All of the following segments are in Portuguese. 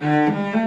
dia,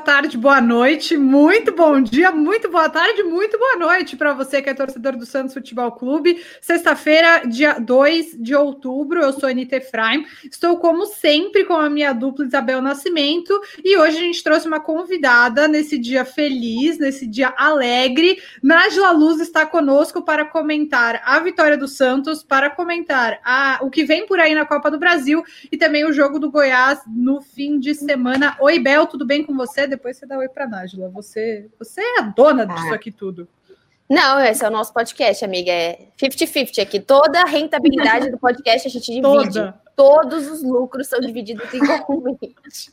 tarde, boa noite, muito bom dia, muito boa tarde, muito boa noite para você que é torcedor do Santos Futebol Clube. Sexta-feira, dia 2 de outubro, eu sou a Anitta Efraim, estou como sempre com a minha dupla Isabel Nascimento e hoje a gente trouxe uma convidada nesse dia feliz, nesse dia alegre. Nájila Luz está conosco para comentar a vitória do Santos, para comentar a, o que vem por aí na Copa do Brasil e também o jogo do Goiás no fim de semana. Oi, Bel, tudo bem com você, depois você dá oi para Nájila. Você, você é a dona disso ah. aqui tudo. Não, esse é o nosso podcast, amiga. É 50-50 aqui. Toda a rentabilidade do podcast a gente divide. Toda. Todos os lucros são divididos igualmente.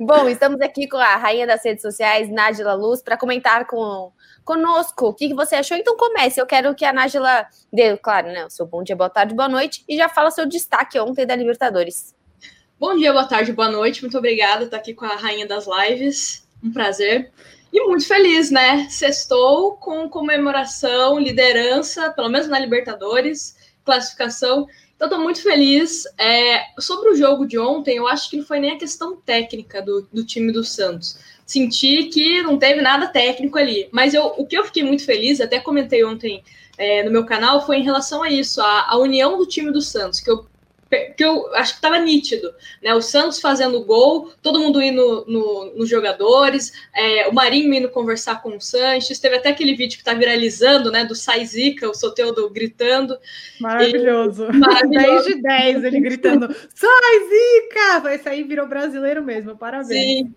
Bom, estamos aqui com a rainha das redes sociais, Nájila Luz, para comentar com, conosco o que, que você achou. Então comece. Eu quero que a Nájila dê, claro, né, o seu bom dia, boa tarde, boa noite, e já fala seu destaque ontem da Libertadores. Bom dia, boa tarde, boa noite. Muito obrigada estar aqui com a rainha das lives. Um prazer. E muito feliz, né? Sextou com comemoração, liderança, pelo menos na Libertadores, classificação. Então, estou muito feliz. É, sobre o jogo de ontem, eu acho que não foi nem a questão técnica do, do time do Santos. Senti que não teve nada técnico ali. Mas eu, o que eu fiquei muito feliz, até comentei ontem é, no meu canal, foi em relação a isso, a, a união do time do Santos, que eu que eu acho que estava nítido, né? O Santos fazendo gol, todo mundo indo no, nos jogadores, é, o Marinho indo conversar com o Sanches, teve até aquele vídeo que está viralizando, né? Do Saizica, o Soteudo gritando. Maravilhoso. E, maravilhoso. 10 de 10, ele gritando, Saizica! Esse aí virou brasileiro mesmo, parabéns. Sim.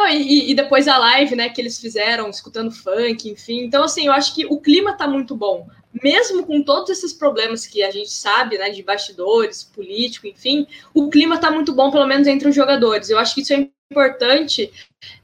Não, e, e, depois a live, né, que eles fizeram, escutando funk, enfim. Então, assim, eu acho que o clima tá muito bom mesmo com todos esses problemas que a gente sabe, né, de bastidores, político, enfim, o clima está muito bom, pelo menos entre os jogadores. Eu acho que isso é importante,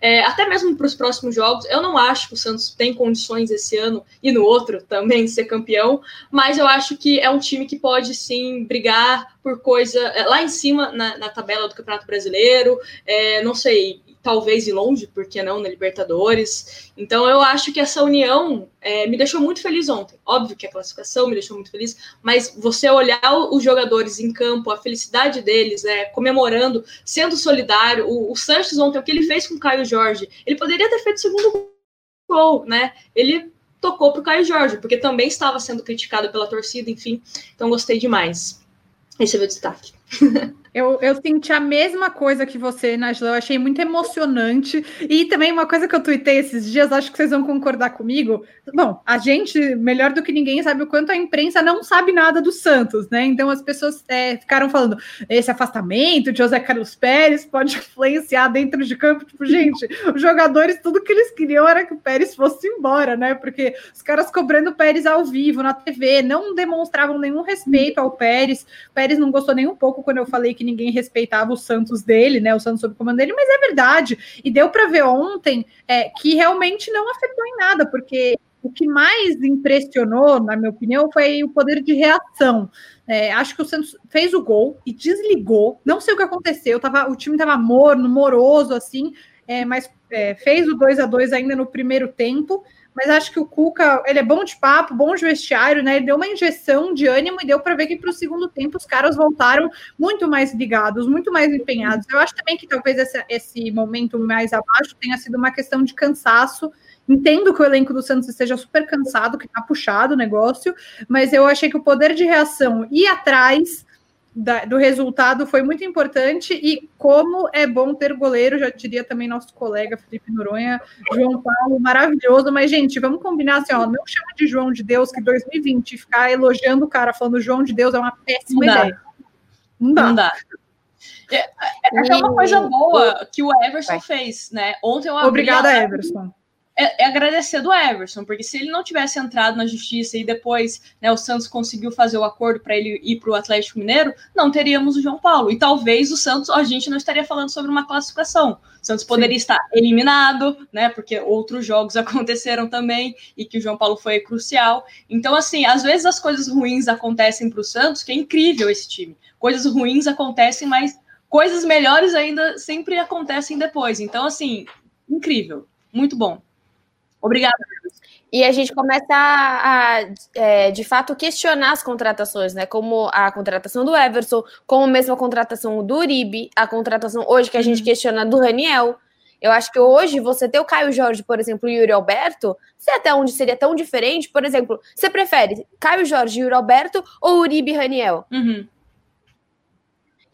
é, até mesmo para os próximos jogos. Eu não acho que o Santos tem condições esse ano e no outro também de ser campeão, mas eu acho que é um time que pode sim brigar por coisa é, lá em cima na, na tabela do Campeonato Brasileiro. É, não sei, talvez ir longe, porque não na Libertadores. Então eu acho que essa união é, me deixou muito feliz ontem. Óbvio que a classificação me deixou muito feliz, mas você olhar os jogadores em campo, a felicidade deles, é, comemorando, sendo solidário. O, o Sanches ontem, o que ele fez com o Caio Jorge, ele poderia ter feito o segundo gol, né? Ele tocou para o Caio Jorge, porque também estava sendo criticado pela torcida, enfim. Então gostei demais. Esse é o meu destaque. Eu, eu senti a mesma coisa que você, Najla. Eu achei muito emocionante. E também uma coisa que eu tuitei esses dias, acho que vocês vão concordar comigo. Bom, a gente, melhor do que ninguém, sabe o quanto a imprensa não sabe nada do Santos, né? Então as pessoas é, ficaram falando: esse afastamento de José Carlos Pérez pode influenciar dentro de campo. Tipo, gente, os jogadores, tudo que eles queriam era que o Pérez fosse embora, né? Porque os caras cobrando o Pérez ao vivo, na TV, não demonstravam nenhum respeito ao Pérez. O Pérez não gostou nem um pouco quando eu falei que ninguém respeitava o Santos dele, né? O Santos sob comando dele, mas é verdade. E deu para ver ontem é, que realmente não afetou em nada, porque o que mais impressionou, na minha opinião, foi o poder de reação. É, acho que o Santos fez o gol e desligou. Não sei o que aconteceu. Tava, o time estava morno, moroso, assim, é, mas é, fez o 2 a 2 ainda no primeiro tempo mas acho que o Cuca, ele é bom de papo, bom de vestiário, né? Ele deu uma injeção de ânimo e deu para ver que para o segundo tempo os caras voltaram muito mais ligados, muito mais empenhados. Eu acho também que talvez esse, esse momento mais abaixo tenha sido uma questão de cansaço. Entendo que o elenco do Santos esteja super cansado, que tá puxado o negócio, mas eu achei que o poder de reação e atrás da, do resultado foi muito importante e como é bom ter goleiro, já diria também nosso colega Felipe Noronha, João Paulo, maravilhoso, mas gente, vamos combinar assim, ó, não chama de João de Deus que 2020 ficar elogiando o cara falando João de Deus é uma péssima não ideia. Não dá. Não dá. É, é, é uma coisa boa que o Everson fez, né? Ontem eu Obrigada, Everson é, é, agradecer do Everson, porque se ele não tivesse entrado na justiça e depois né, o Santos conseguiu fazer o acordo para ele ir para o Atlético Mineiro, não teríamos o João Paulo. E talvez o Santos, a gente não estaria falando sobre uma classificação. O Santos poderia Sim. estar eliminado, né? Porque outros jogos aconteceram também e que o João Paulo foi crucial. Então, assim, às vezes as coisas ruins acontecem para o Santos, que é incrível esse time. Coisas ruins acontecem, mas coisas melhores ainda sempre acontecem depois. Então, assim, incrível, muito bom. Obrigada. E a gente começa a, a é, de fato, questionar as contratações, né? Como a contratação do Everson, como mesmo a contratação do Uribe, a contratação hoje que a gente uhum. questiona do Raniel. Eu acho que hoje você ter o Caio Jorge, por exemplo, e o Yuri Alberto, sei até onde seria tão diferente. Por exemplo, você prefere Caio Jorge e Yuri Alberto ou Uribe e Raniel? Uhum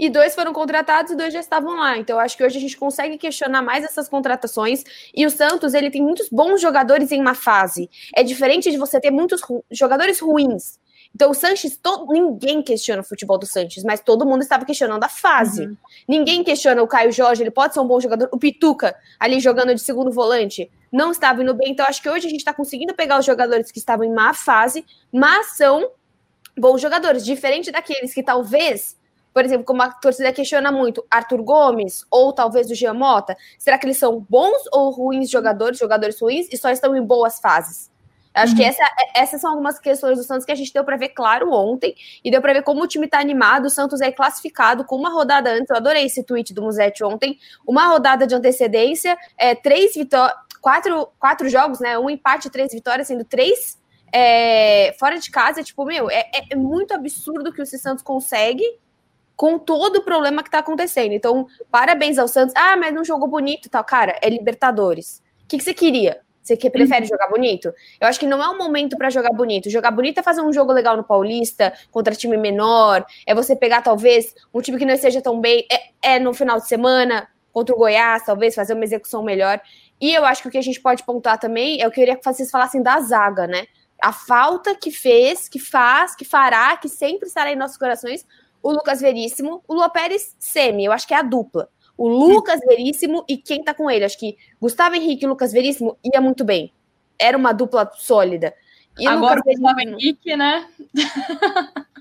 e dois foram contratados e dois já estavam lá. Então, acho que hoje a gente consegue questionar mais essas contratações. E o Santos, ele tem muitos bons jogadores em uma fase. É diferente de você ter muitos ru jogadores ruins. Então, o Sanches, todo, ninguém questiona o futebol do Sanches, mas todo mundo estava questionando a fase. Uhum. Ninguém questiona o Caio Jorge, ele pode ser um bom jogador. O Pituca, ali jogando de segundo volante, não estava indo bem. Então, acho que hoje a gente está conseguindo pegar os jogadores que estavam em má fase, mas são bons jogadores. Diferente daqueles que talvez por exemplo, como a torcida questiona muito, Arthur Gomes ou talvez o Giamota, será que eles são bons ou ruins jogadores, jogadores ruins e só estão em boas fases? Acho uhum. que essa, essas são algumas questões do Santos que a gente deu para ver claro ontem e deu para ver como o time está animado. O Santos é classificado com uma rodada antes. Eu adorei esse tweet do Musetti ontem. Uma rodada de antecedência, é, três vitórias, quatro, quatro jogos, né? Um empate, três vitórias, sendo três é, fora de casa. Tipo, meu, é, é muito absurdo que o Santos consegue com todo o problema que está acontecendo. Então, parabéns ao Santos. Ah, mas não jogou bonito e tal. Cara, é Libertadores. O que, que você queria? Você que prefere jogar bonito? Eu acho que não é um momento para jogar bonito. Jogar bonito é fazer um jogo legal no Paulista, contra time menor. É você pegar, talvez, um time que não esteja tão bem. É, é no final de semana, contra o Goiás, talvez, fazer uma execução melhor. E eu acho que o que a gente pode pontuar também é o que eu queria que vocês falassem da zaga, né? A falta que fez, que faz, que fará, que sempre estará em nossos corações o Lucas Veríssimo, o Lua Pérez semi, eu acho que é a dupla. O Lucas Veríssimo e quem tá com ele. Acho que Gustavo Henrique e Lucas Veríssimo ia muito bem. Era uma dupla sólida. E Agora o Gustavo Henrique, né?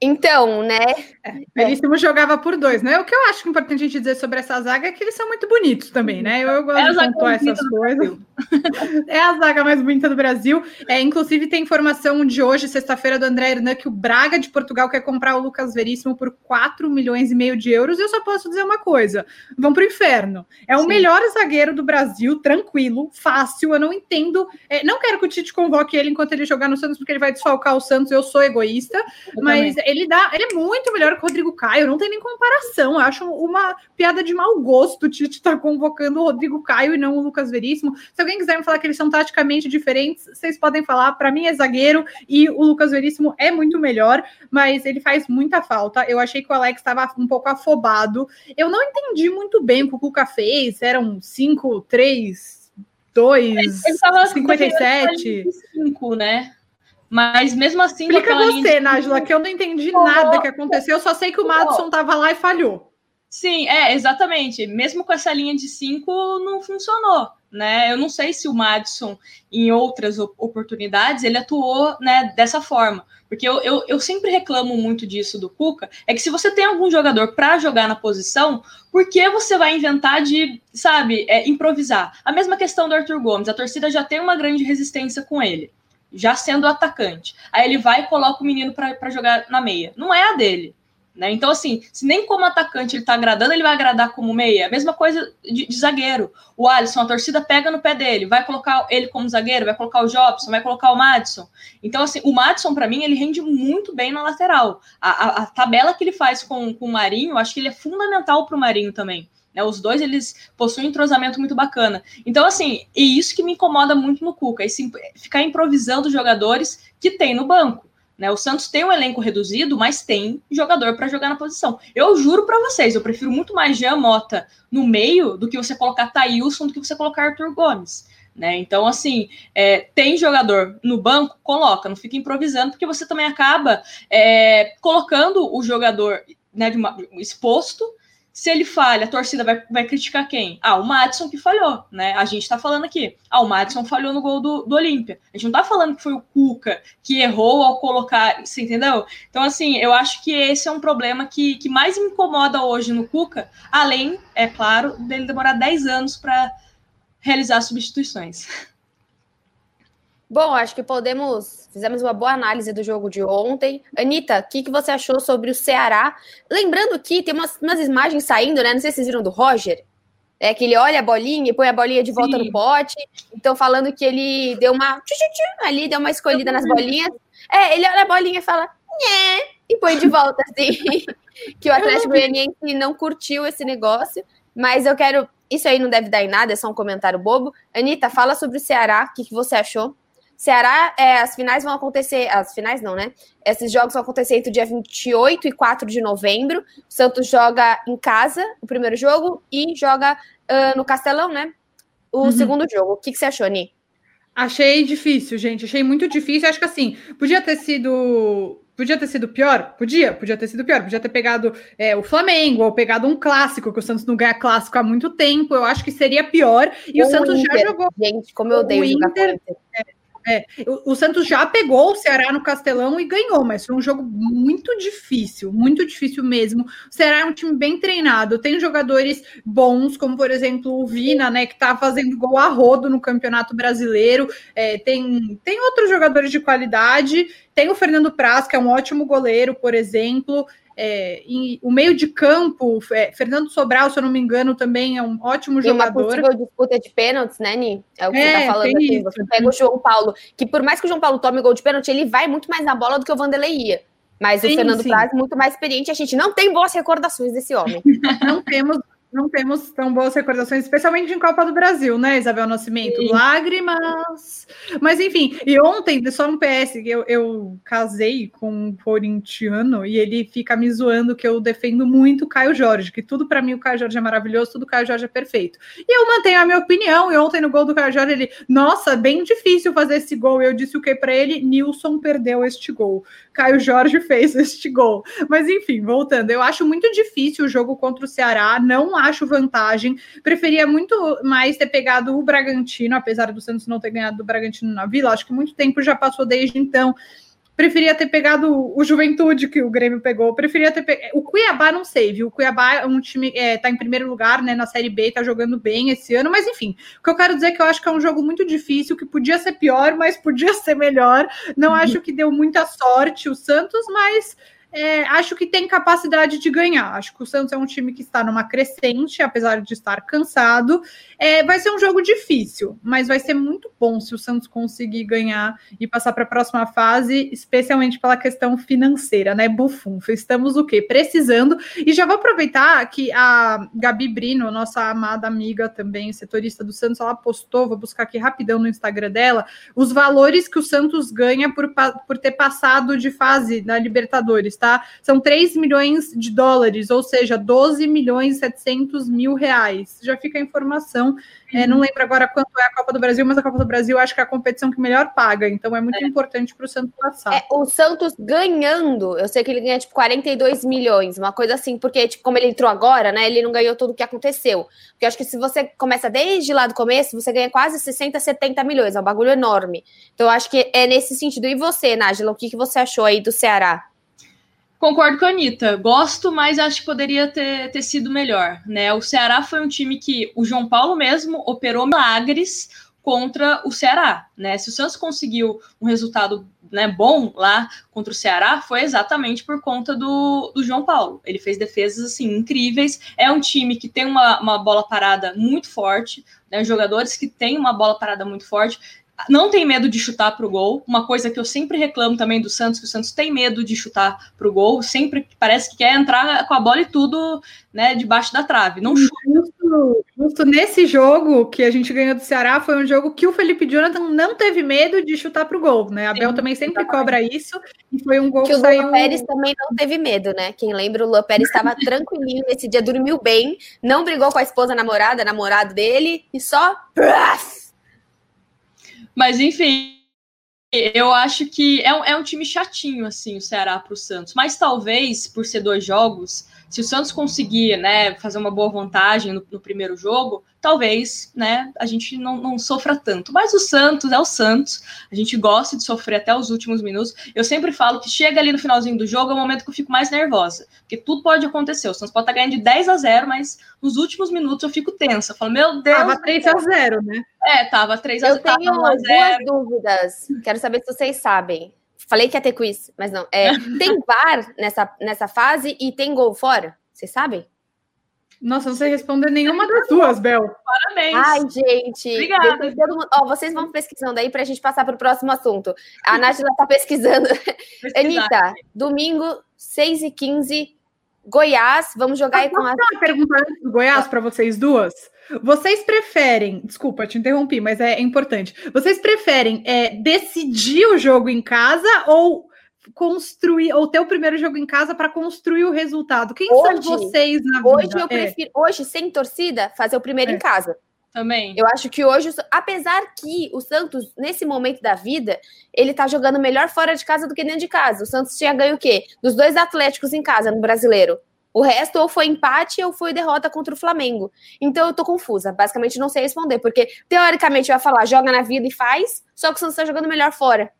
Então, né? É, Veríssimo jogava por dois, né? O que eu acho importante a gente dizer sobre essa zaga é que eles são muito bonitos também, né? Eu, eu gosto é de pontuar essas coisas. é a zaga mais bonita do Brasil. É, inclusive, tem informação de hoje, sexta-feira, do André Hernan, que o Braga de Portugal quer comprar o Lucas Veríssimo por 4 milhões e meio de euros. E eu só posso dizer uma coisa: vão para o inferno. É o Sim. melhor zagueiro do Brasil, tranquilo, fácil. Eu não entendo. É, não quero que o Tite convoque ele enquanto ele jogar no Santos, porque ele vai desfalcar o Santos. Eu sou egoísta, eu mas. Também ele dá, ele é muito melhor que o Rodrigo Caio, não tem nem comparação. Eu acho uma piada de mau gosto o Tite estar tá convocando o Rodrigo Caio e não o Lucas Veríssimo. Se alguém quiser me falar que eles são taticamente diferentes, vocês podem falar. Para mim é zagueiro e o Lucas Veríssimo é muito melhor, mas ele faz muita falta. Eu achei que o Alex estava um pouco afobado. Eu não entendi muito bem o que o Cuca fez. Eram 5, 3, 2, 57. 5, né? Mas mesmo assim. Explica você, Nájila, que eu não entendi oh, nada que aconteceu, eu só sei que o Madison estava lá e falhou. Sim, é, exatamente. Mesmo com essa linha de cinco, não funcionou. Né? Eu não sei se o Madison, em outras oportunidades, ele atuou né, dessa forma. Porque eu, eu, eu sempre reclamo muito disso do Cuca, é que se você tem algum jogador para jogar na posição, por que você vai inventar de, sabe, é, improvisar? A mesma questão do Arthur Gomes, a torcida já tem uma grande resistência com ele já sendo atacante. Aí ele vai e coloca o menino para jogar na meia. Não é a dele. Né? Então, assim, se nem como atacante ele tá agradando, ele vai agradar como meia. A mesma coisa de, de, zagueiro. O Alisson, a torcida pega no pé dele, vai colocar ele como zagueiro, vai colocar o Jobson, vai colocar o Madison. Então, assim, o Madison, para mim, ele rende muito bem na lateral. A, a, a, tabela que ele faz com, com o Marinho, acho que ele é fundamental para o Marinho também. Né? Os dois eles possuem um entrosamento muito bacana. Então, assim, e isso que me incomoda muito no Cuca, esse, ficar improvisando jogadores que tem no banco. Né? O Santos tem um elenco reduzido, mas tem jogador para jogar na posição. Eu juro para vocês, eu prefiro muito mais Jean Mota no meio do que você colocar Thailson do que você colocar Arthur Gomes. Né? Então, assim, é, tem jogador no banco, coloca, não fica improvisando, porque você também acaba é, colocando o jogador né, uma, exposto se ele falha, a torcida vai, vai criticar quem? Ah, o Madison que falhou, né? A gente tá falando aqui. Ah, o Madison falhou no gol do, do Olímpia. A gente não tá falando que foi o Cuca que errou ao colocar, você entendeu? Então, assim, eu acho que esse é um problema que, que mais me incomoda hoje no Cuca, além, é claro, dele demorar 10 anos para realizar substituições. Bom, acho que podemos. Fizemos uma boa análise do jogo de ontem. Anitta, o que, que você achou sobre o Ceará? Lembrando que tem umas, umas imagens saindo, né? Não sei se vocês viram do Roger. É que ele olha a bolinha e põe a bolinha de volta Sim. no pote. Então, falando que ele deu uma. Ali, deu uma escolhida nas bolinhas. É, ele olha a bolinha e fala. E põe de volta, assim. que o Atlético Goianiense não curtiu esse negócio. Mas eu quero. Isso aí não deve dar em nada, é só um comentário bobo. Anitta, fala sobre o Ceará. O que, que você achou? Ceará, é, as finais vão acontecer, as finais não, né? Esses jogos vão acontecer entre o dia 28 e 4 de novembro. O Santos joga em casa o primeiro jogo e joga uh, no Castelão, né? O uhum. segundo jogo. O que, que você achou, Ni? Achei difícil, gente. Achei muito difícil. Acho que assim, podia ter sido. Podia ter sido pior? Podia, podia ter sido pior. Podia ter pegado é, o Flamengo ou pegado um clássico, que o Santos não ganha clássico há muito tempo. Eu acho que seria pior. E o, o Santos Inter. já jogou. Gente, como eu odeio o Inter. É, é, o, o, Santos já pegou o Ceará no Castelão e ganhou, mas foi um jogo muito difícil, muito difícil mesmo. O Ceará é um time bem treinado, tem jogadores bons, como por exemplo o Vina, né, que tá fazendo gol a rodo no Campeonato Brasileiro. É, tem, tem outros jogadores de qualidade, tem o Fernando Praz, que é um ótimo goleiro, por exemplo. É, o meio de campo, é, Fernando Sobral, se eu não me engano, também é um ótimo Tem jogador. Uma possível disputa de pênaltis, né, Ni? É o que é, você tá falando aqui. Você pega o João Paulo, que por mais que o João Paulo tome gol de pênalti, ele vai muito mais na bola do que o Vanderlei ia. Mas sim, o Fernando. Praz, muito mais experiente, a gente não tem boas recordações desse homem. Não temos não temos tão boas recordações, especialmente em Copa do Brasil, né, Isabel Nascimento? Sim. Lágrimas. Mas enfim, e ontem, só um PS, eu, eu casei com um corintiano e ele fica me zoando que eu defendo muito o Caio Jorge, que tudo para mim o Caio Jorge é maravilhoso, tudo o Caio Jorge é perfeito. E eu mantenho a minha opinião, e ontem no gol do Caio Jorge ele, nossa, bem difícil fazer esse gol. E eu disse o que para ele? Nilson perdeu este gol. Caio Jorge fez este gol. Mas enfim, voltando, eu acho muito difícil o jogo contra o Ceará, não acho vantagem. Preferia muito mais ter pegado o Bragantino, apesar do Santos não ter ganhado do Bragantino na Vila. Acho que muito tempo já passou desde então. Preferia ter pegado o Juventude que o Grêmio pegou. Preferia ter pegado. O Cuiabá, não sei, viu? O Cuiabá é um time é, tá em primeiro lugar, né, na Série B, tá jogando bem esse ano, mas enfim. O que eu quero dizer é que eu acho que é um jogo muito difícil, que podia ser pior, mas podia ser melhor. Não uhum. acho que deu muita sorte o Santos, mas é, acho que tem capacidade de ganhar. Acho que o Santos é um time que está numa crescente, apesar de estar cansado. É, vai ser um jogo difícil, mas vai ser muito bom se o Santos conseguir ganhar e passar para a próxima fase, especialmente pela questão financeira, né? Bufum, estamos o quê? Precisando. E já vou aproveitar que a Gabi Brino, nossa amada amiga também, setorista do Santos, ela postou, vou buscar aqui rapidão no Instagram dela, os valores que o Santos ganha por, por ter passado de fase na Libertadores, tá? Tá? São 3 milhões de dólares, ou seja, 12 milhões e 700 mil reais. Já fica a informação. É, não lembro agora quanto é a Copa do Brasil, mas a Copa do Brasil acho que é a competição que melhor paga, então é muito é. importante para o Santos passar. É, o Santos ganhando, eu sei que ele ganha tipo 42 milhões, uma coisa assim, porque tipo, como ele entrou agora, né, ele não ganhou tudo o que aconteceu. Porque eu acho que se você começa desde lá do começo, você ganha quase 60, 70 milhões, é um bagulho enorme. Então eu acho que é nesse sentido. E você, Nájila, o que, que você achou aí do Ceará? Concordo com a Anitta. Gosto, mas acho que poderia ter, ter sido melhor. Né? O Ceará foi um time que o João Paulo mesmo operou milagres contra o Ceará. Né? Se o Santos conseguiu um resultado né, bom lá contra o Ceará, foi exatamente por conta do, do João Paulo. Ele fez defesas assim incríveis. É um time que tem uma, uma bola parada muito forte, né? jogadores que têm uma bola parada muito forte não tem medo de chutar para o gol. Uma coisa que eu sempre reclamo também do Santos, que o Santos tem medo de chutar para o gol, sempre parece que quer entrar com a bola e tudo, né, debaixo da trave. Não chuta. Justo, justo nesse jogo que a gente ganhou do Ceará, foi um jogo que o Felipe Jonathan não teve medo de chutar para o gol, né? A Bel também sempre cobra isso, e foi um gol que, que o saiu... Pérez também não teve medo, né? Quem lembra, o Lua Pérez estava tranquilinho nesse dia, dormiu bem, não brigou com a esposa namorada, namorado dele, e só mas, enfim, eu acho que é um, é um time chatinho, assim, o Ceará para o Santos. Mas talvez, por ser dois jogos, se o Santos conseguir, né, fazer uma boa vantagem no, no primeiro jogo, talvez, né, a gente não, não, sofra tanto. Mas o Santos é o Santos, a gente gosta de sofrer até os últimos minutos. Eu sempre falo que chega ali no finalzinho do jogo é o momento que eu fico mais nervosa, porque tudo pode acontecer. O Santos pode estar ganhando de 10 a 0, mas nos últimos minutos eu fico tensa. Eu falo, meu Deus. Tava 3 a 0, né? É, tava 3 a 0. Eu tenho duas dúvidas. Quero saber se vocês sabem. Falei que ia ter quiz, mas não. É, tem VAR nessa, nessa fase e tem gol fora? Vocês sabem? Nossa, você respondeu nenhuma das duas, Bel. Parabéns. Ai, gente. Obrigada. Ó, vocês vão pesquisando aí para a gente passar para o próximo assunto. A Nath está pesquisando. Anitta, domingo, 6 e 15 Goiás. Vamos jogar aí com a. uma pergunta do Goiás para vocês duas? Vocês preferem, desculpa, te interrompi, mas é importante. Vocês preferem é, decidir o jogo em casa ou construir, ou ter o primeiro jogo em casa para construir o resultado? Quem hoje, são vocês na vida? Hoje eu é. prefiro, hoje, sem torcida, fazer o primeiro é. em casa. Também. Eu acho que hoje, apesar que o Santos, nesse momento da vida, ele tá jogando melhor fora de casa do que dentro de casa. O Santos tinha ganho o quê? Dos dois Atléticos em casa, no brasileiro. O resto ou foi empate ou foi derrota contra o Flamengo. Então eu tô confusa. Basicamente não sei responder, porque teoricamente ia falar joga na vida e faz, só que o Santos tá jogando melhor fora.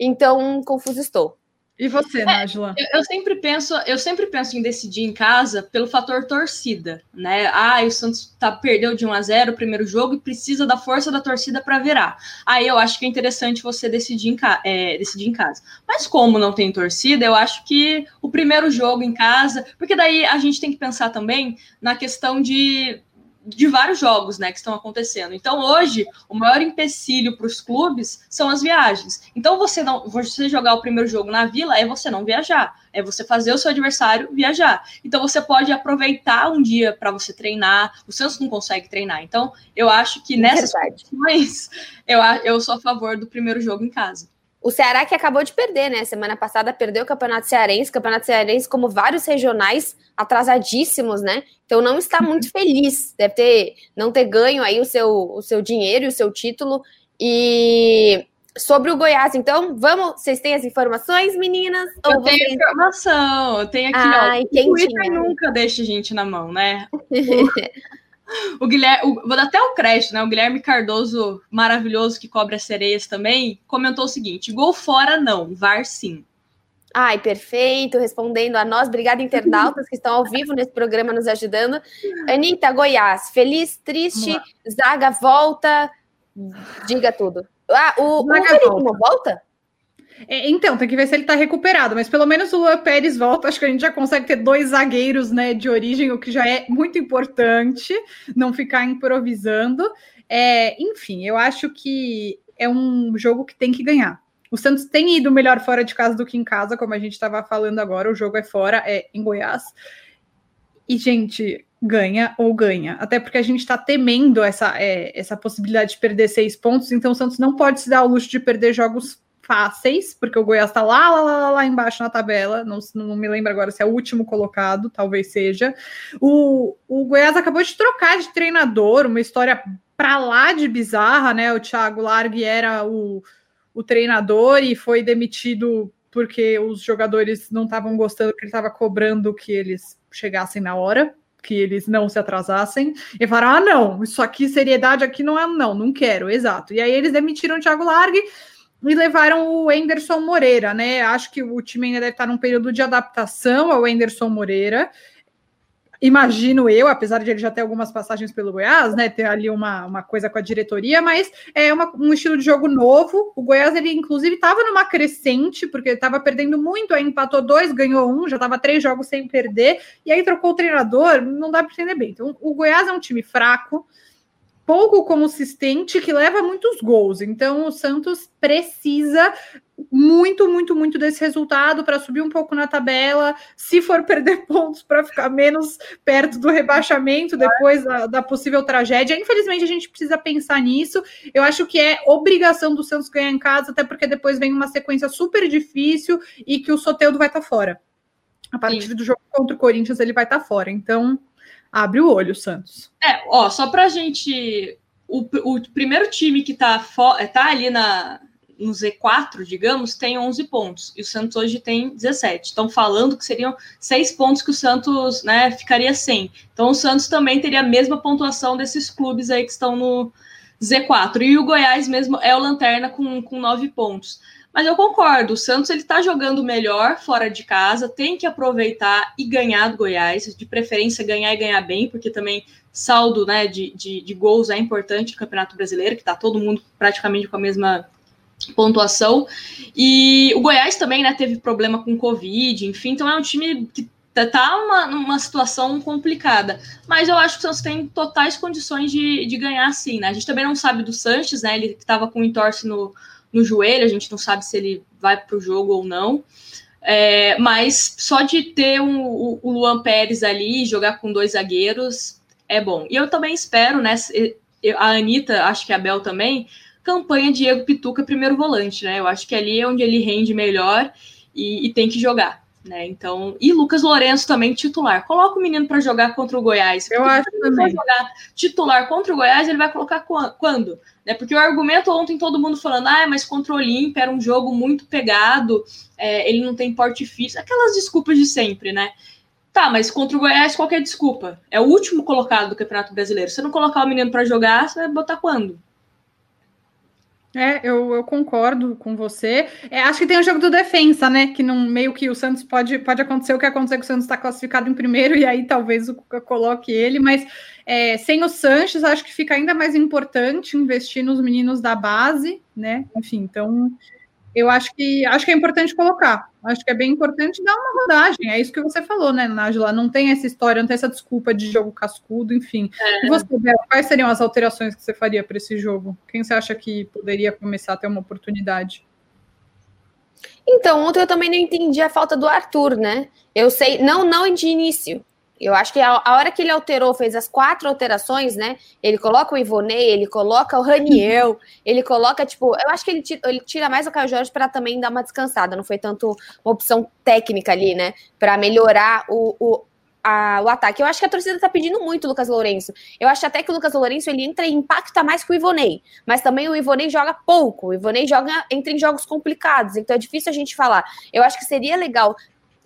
Então, confuso estou. E você, Nájila? É, eu, eu, sempre penso, eu sempre penso em decidir em casa pelo fator torcida, né? Ah, o Santos tá, perdeu de 1 a 0 o primeiro jogo e precisa da força da torcida para virar. Aí eu acho que é interessante você decidir em, é, decidir em casa. Mas como não tem torcida, eu acho que o primeiro jogo em casa, porque daí a gente tem que pensar também na questão de de vários jogos né, que estão acontecendo. Então, hoje, o maior empecilho para os clubes são as viagens. Então, você não você jogar o primeiro jogo na vila é você não viajar, é você fazer o seu adversário viajar. Então, você pode aproveitar um dia para você treinar. O Santos não consegue treinar. Então, eu acho que nessas condições, eu, eu sou a favor do primeiro jogo em casa. O Ceará que acabou de perder, né? Semana passada perdeu o Campeonato Cearense, Campeonato Cearense, como vários regionais atrasadíssimos, né? Então não está muito feliz, deve ter não ter ganho aí o seu, o seu dinheiro e o seu título. E sobre o Goiás, então, vamos, vocês têm as informações, meninas? Eu tenho vocês... informação, eu tenho aqui, Ai, ó. O Twitter nunca deixa gente na mão, né? O Guilherme, o, vou dar até o crédito, né? O Guilherme Cardoso, maravilhoso, que cobre as sereias também, comentou o seguinte: gol fora não, VAR sim. Ai, perfeito, respondendo a nós. Obrigada, internautas que estão ao vivo nesse programa nos ajudando. Anitta, Goiás, feliz, triste, Zaga volta, diga tudo. Ah, o, Zaga o volta? volta? É, então, tem que ver se ele está recuperado, mas pelo menos o Luan Pérez volta. Acho que a gente já consegue ter dois zagueiros né, de origem, o que já é muito importante, não ficar improvisando. É, enfim, eu acho que é um jogo que tem que ganhar. O Santos tem ido melhor fora de casa do que em casa, como a gente estava falando agora. O jogo é fora, é em Goiás. E, gente, ganha ou ganha. Até porque a gente está temendo essa, é, essa possibilidade de perder seis pontos, então o Santos não pode se dar o luxo de perder jogos fáceis, porque o Goiás está lá, lá, lá, lá embaixo na tabela, não, não me lembro agora se é o último colocado, talvez seja. O, o Goiás acabou de trocar de treinador, uma história para lá de bizarra, né? O Thiago Largue era o, o treinador e foi demitido porque os jogadores não estavam gostando que ele estava cobrando que eles chegassem na hora, que eles não se atrasassem, e falaram: ah, não, isso aqui, seriedade aqui não é, não, não quero, exato. E aí eles demitiram o Thiago Largue e levaram o Enderson Moreira, né? Acho que o time ainda deve estar num período de adaptação ao Enderson Moreira. Imagino eu, apesar de ele já ter algumas passagens pelo Goiás, né? Ter ali uma, uma coisa com a diretoria, mas é uma, um estilo de jogo novo. O Goiás, ele inclusive estava numa crescente, porque estava perdendo muito, aí empatou dois, ganhou um, já estava três jogos sem perder, e aí trocou o treinador, não dá para entender bem. Então, o Goiás é um time fraco, pouco consistente que leva muitos gols. Então o Santos precisa muito, muito, muito desse resultado para subir um pouco na tabela. Se for perder pontos para ficar menos perto do rebaixamento depois da, da, possível tragédia, infelizmente a gente precisa pensar nisso. Eu acho que é obrigação do Santos ganhar em casa, até porque depois vem uma sequência super difícil e que o Soteudo vai estar tá fora. A partir Sim. do jogo contra o Corinthians ele vai estar tá fora. Então abre o olho, Santos. É, ó, só pra gente. O, o primeiro time que tá, é, tá ali na, no Z4, digamos, tem 11 pontos, e o Santos hoje tem 17. Estão falando que seriam seis pontos que o Santos né, ficaria sem. Então o Santos também teria a mesma pontuação desses clubes aí que estão no Z4. E o Goiás mesmo é o Lanterna com, com nove pontos. Mas eu concordo, o Santos ele está jogando melhor fora de casa, tem que aproveitar e ganhar do Goiás, de preferência ganhar e ganhar bem, porque também saldo né, de, de, de gols é importante no Campeonato Brasileiro, que está todo mundo praticamente com a mesma pontuação. E o Goiás também né, teve problema com Covid, enfim, então é um time que tá, tá uma, numa situação complicada. Mas eu acho que o Santos tem totais condições de, de ganhar sim, né? A gente também não sabe do Sanches, né? Ele estava com entorse no, no joelho, a gente não sabe se ele vai para o jogo ou não. É, mas só de ter um, o, Luan Pérez ali, jogar com dois zagueiros, é bom. E eu também espero, né? A Anitta, acho que a Bel também, campanha Diego Pituca, primeiro volante, né? Eu acho que ali é onde ele rende melhor e, e tem que jogar. Né? Então, e Lucas Lourenço também titular. Coloca o menino para jogar contra o Goiás. Eu acho que também. jogar titular contra o Goiás, ele vai colocar quando? Né? Porque o argumento ontem todo mundo falando, ah, mas contra o Olímpia era um jogo muito pegado, é, ele não tem porte físico, aquelas desculpas de sempre, né? Tá, mas contra o Goiás, qual é desculpa? É o último colocado do Campeonato Brasileiro. Se não colocar o menino para jogar, você vai botar quando? É, eu, eu concordo com você. É, acho que tem o jogo do defensa, né? Que não, meio que o Santos pode, pode acontecer o que aconteceu que o Santos está classificado em primeiro, e aí talvez o Cuca coloque ele, mas é, sem o Sanches, acho que fica ainda mais importante investir nos meninos da base, né? Enfim, então eu acho que acho que é importante colocar. Acho que é bem importante dar uma rodagem. É isso que você falou, né, Nájila? Não tem essa história, não tem essa desculpa de jogo cascudo, enfim. É. E você, Bela, quais seriam as alterações que você faria para esse jogo? Quem você acha que poderia começar a ter uma oportunidade? Então, ontem eu também não entendi a falta do Arthur, né? Eu sei, não, não de início. Eu acho que a, a, hora que ele alterou, fez as quatro alterações, né? Ele coloca o Ivonei, ele coloca o Raniel, ele coloca, tipo, eu acho que ele tira, ele tira mais o Caio Jorge para também dar uma descansada. Não foi tanto uma opção técnica ali, né? Para melhorar o, o, a, o ataque. Eu acho que a torcida tá pedindo muito o Lucas Lourenço. Eu acho até que o Lucas Lourenço ele entra e impacta mais que o Ivonei. Mas também o Ivonei joga pouco. O Ivonei joga, entra em jogos complicados. Então é difícil a gente falar. Eu acho que seria legal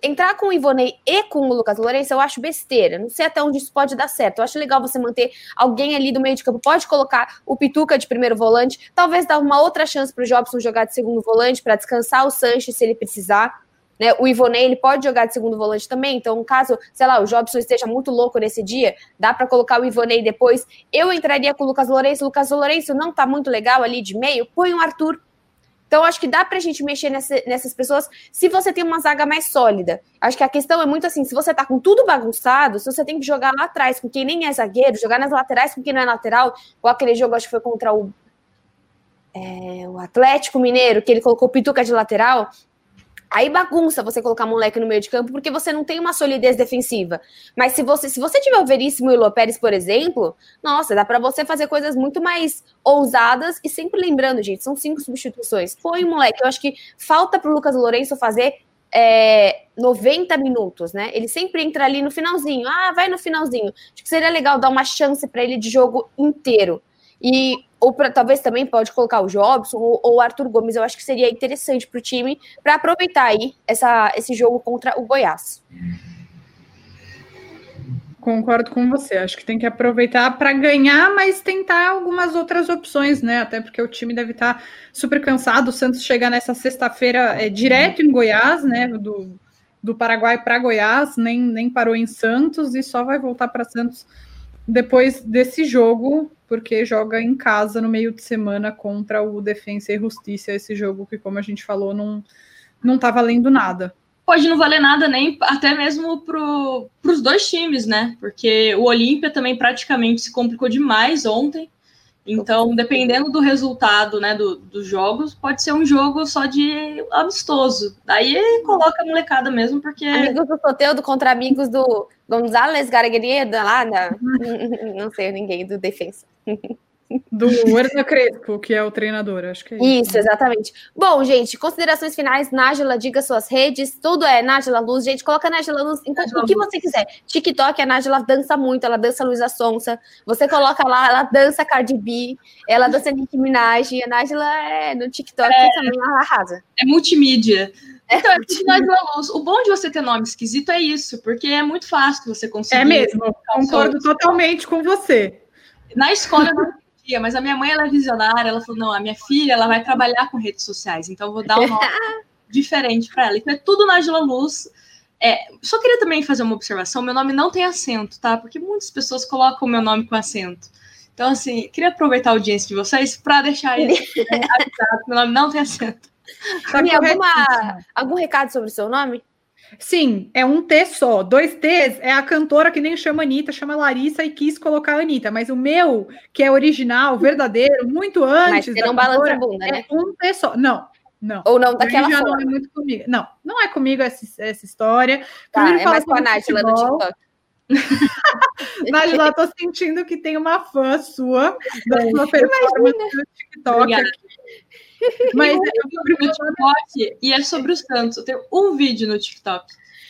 entrar com o Ivonei e com o Lucas Lourenço, eu acho besteira. Não sei até onde isso pode dar certo. Eu acho legal você manter alguém ali do meio de campo. Pode colocar o Pituca de primeiro volante, talvez dar uma outra chance para o Jobson jogar de segundo volante para descansar o Sanches se ele precisar. Né? O Ivonei ele pode jogar de segundo volante também, então caso, sei lá, o Jobson esteja muito louco nesse dia, dá para colocar o Ivonei depois. Eu entraria com o Lucas Lourenço. O Lucas Lourenço não tá muito legal ali de meio, põe o Arthur então, acho que dá pra gente mexer nessa, nessas pessoas se você tem uma zaga mais sólida. Acho que a questão é muito assim: se você tá com tudo bagunçado, se você tem que jogar lá atrás com quem nem é zagueiro, jogar nas laterais com quem não é lateral, ou aquele jogo, acho que foi contra o, é, o Atlético Mineiro, que ele colocou o Pituca de lateral, Aí bagunça você colocar moleque no meio de campo porque você não tem uma solidez defensiva. Mas se você se você tiver o Veríssimo e o Lopérez, por exemplo, nossa, dá para você fazer coisas muito mais ousadas e sempre lembrando, gente, são cinco substituições. Põe o moleque, eu acho que falta pro Lucas Lourenço fazer é, 90 minutos, né? Ele sempre entra ali no finalzinho. Ah, vai no finalzinho. Acho que seria legal dar uma chance para ele de jogo inteiro. E ou pra, talvez também pode colocar o Jobson ou, o Arthur Gomes, eu acho que seria interessante para o time para aproveitar aí essa, esse jogo contra o Goiás. Concordo com você, acho que tem que aproveitar para ganhar, mas tentar algumas outras opções, né? Até porque o time deve estar tá super cansado. O Santos chega nessa sexta-feira é, direto em Goiás, né? Do, do Paraguai para Goiás, nem, nem parou em Santos e só vai voltar para Santos depois desse jogo porque joga em casa no meio de semana contra o Defensa e Justiça, esse jogo que, como a gente falou, não, não tá valendo nada. Pode não valer nada nem até mesmo para os dois times, né? Porque o Olímpia também praticamente se complicou demais ontem. Então, dependendo do resultado né, do, dos jogos, pode ser um jogo só de amistoso. Daí coloca a molecada mesmo, porque. Amigos do Soteudo contra amigos do Gonzalez Gargueria, lá da. não sei ninguém do defensa. Do Hernan Crespo, que é o treinador, acho que é isso. Isso, exatamente. Bom, gente, considerações finais, Nájila, diga suas redes, tudo é Nájila Luz, gente, coloca Nájila Luz em o que você quiser. TikTok, a Nájila dança muito, ela dança Luísa Sonsa, você coloca lá, ela dança Cardi B, ela dança Nicki Minaj, a Nájila é no TikTok é, também ela arrasa. É multimídia. Então, é Nájila Luz. O bom de você ter nome esquisito é isso, porque é muito fácil você conseguir. É mesmo, concordo totalmente com você. Na escola eu não mas a minha mãe ela é visionária, ela falou: não, a minha filha ela vai trabalhar com redes sociais, então eu vou dar um nome diferente para ela. Então é tudo Nájila Luz. É, só queria também fazer uma observação: meu nome não tem acento, tá? Porque muitas pessoas colocam o meu nome com acento. Então, assim, queria aproveitar a audiência de vocês para deixar isso avisado. meu nome não tem acento. Tá alguma, algum recado sobre o seu nome? Sim, é um T só. Dois T's é a cantora que nem chama Anitta, chama Larissa e quis colocar Anitta. Mas o meu, que é original, verdadeiro, muito antes. Mas você não balança a bunda, né? É um T só. Não, não. Ou não daquela já forma. não é muito comigo. Não, não é comigo essa, essa história. Tá, é mais com a Nájila no TikTok. Nájila, tô sentindo que tem uma fã sua da sua performance no TikTok. Obrigada. Mas é sobre o TikTok e é sobre o Santos. Eu tenho um vídeo no TikTok.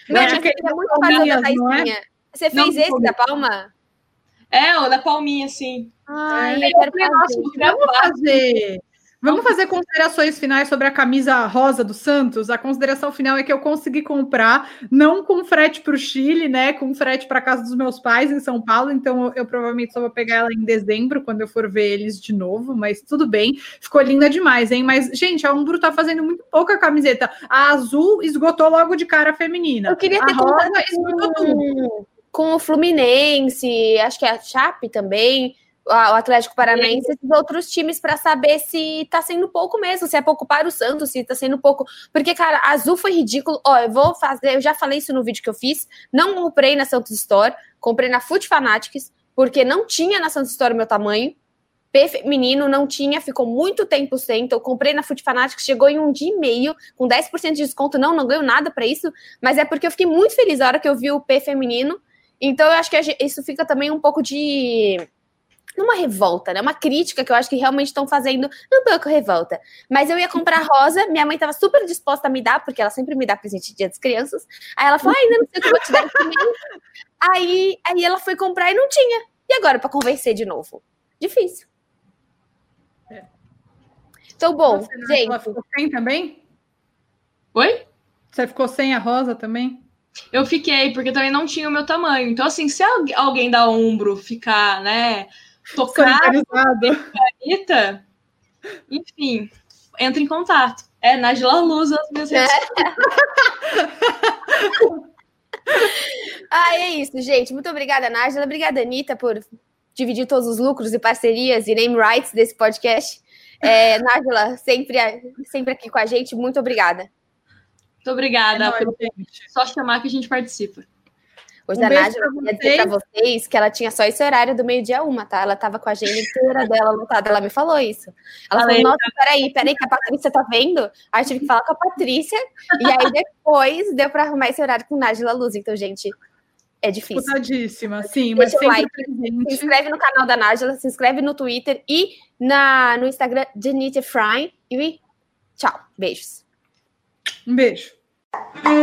Mas é, é muito palminhas, da é? Você fez não, esse da palma? É, o da palminha, sim. Ai, é, eu quero fazer. Vamos fazer. Vamos fazer considerações finais sobre a camisa rosa do Santos. A consideração final é que eu consegui comprar, não com frete para o Chile, né? Com frete para casa dos meus pais em São Paulo. Então eu, eu, provavelmente só vou pegar ela em dezembro, quando eu for ver eles de novo. Mas tudo bem, ficou linda demais, hein? Mas, gente, a Umbro tá fazendo muito pouca camiseta. A azul esgotou logo de cara a feminina. Eu queria ter a rosa esgotou tudo. Com o Fluminense, acho que a Chape também o Atlético Paranaense e esses outros times para saber se tá sendo pouco mesmo, se é pouco para o Santos, se tá sendo pouco. Porque, cara, azul foi ridículo. Ó, eu vou fazer, eu já falei isso no vídeo que eu fiz. Não comprei na Santos Store, comprei na Foot Fanatics, porque não tinha na Santos Store o meu tamanho. P feminino não tinha, ficou muito tempo sem. Então, eu comprei na Foot Fanatics, chegou em um dia e meio, com 10% de desconto. Não, não ganho nada para isso, mas é porque eu fiquei muito feliz na hora que eu vi o P feminino. Então, eu acho que isso fica também um pouco de uma revolta, né? Uma crítica que eu acho que realmente estão fazendo um pouco revolta. Mas eu ia comprar rosa, minha mãe estava super disposta a me dar, porque ela sempre me dá presente de dia das crianças. Aí ela falou: ainda não sei o que eu vou te dar aí, aí ela foi comprar e não tinha. E agora, para convencer de novo? Difícil. É. Então, bom, Você, gente. Ela ficou sem também? Oi? Você ficou sem a rosa também? Eu fiquei, porque também não tinha o meu tamanho. Então, assim, se alguém da ombro ficar, né, tocado Anitta, enfim, entra em contato. É Najla Luz as minhas redes Ah, é isso, gente. Muito obrigada, Nájila. Obrigada, Anitta, por dividir todos os lucros e parcerias e name rights desse podcast. É, Nájila, sempre, sempre aqui com a gente. Muito obrigada. Muito obrigada. É Só chamar que a gente participa. Hoje um a Nádia queria dizer para vocês que ela tinha só esse horário do meio-dia uma, tá? Ela tava com a agenda inteira dela lotada. Ela me falou isso. Ela falou: Nossa, peraí, peraí, que a Patrícia tá vendo? Aí eu tive que falar com a Patrícia. e aí depois deu para arrumar esse horário com Nájila Luz. Então, gente, é difícil. Disputadíssima, sim, mas Deixa like, se inscreve no canal da Nájila, se inscreve no Twitter e na, no Instagram Janita Fry. E tchau, beijos. Um beijo. Thank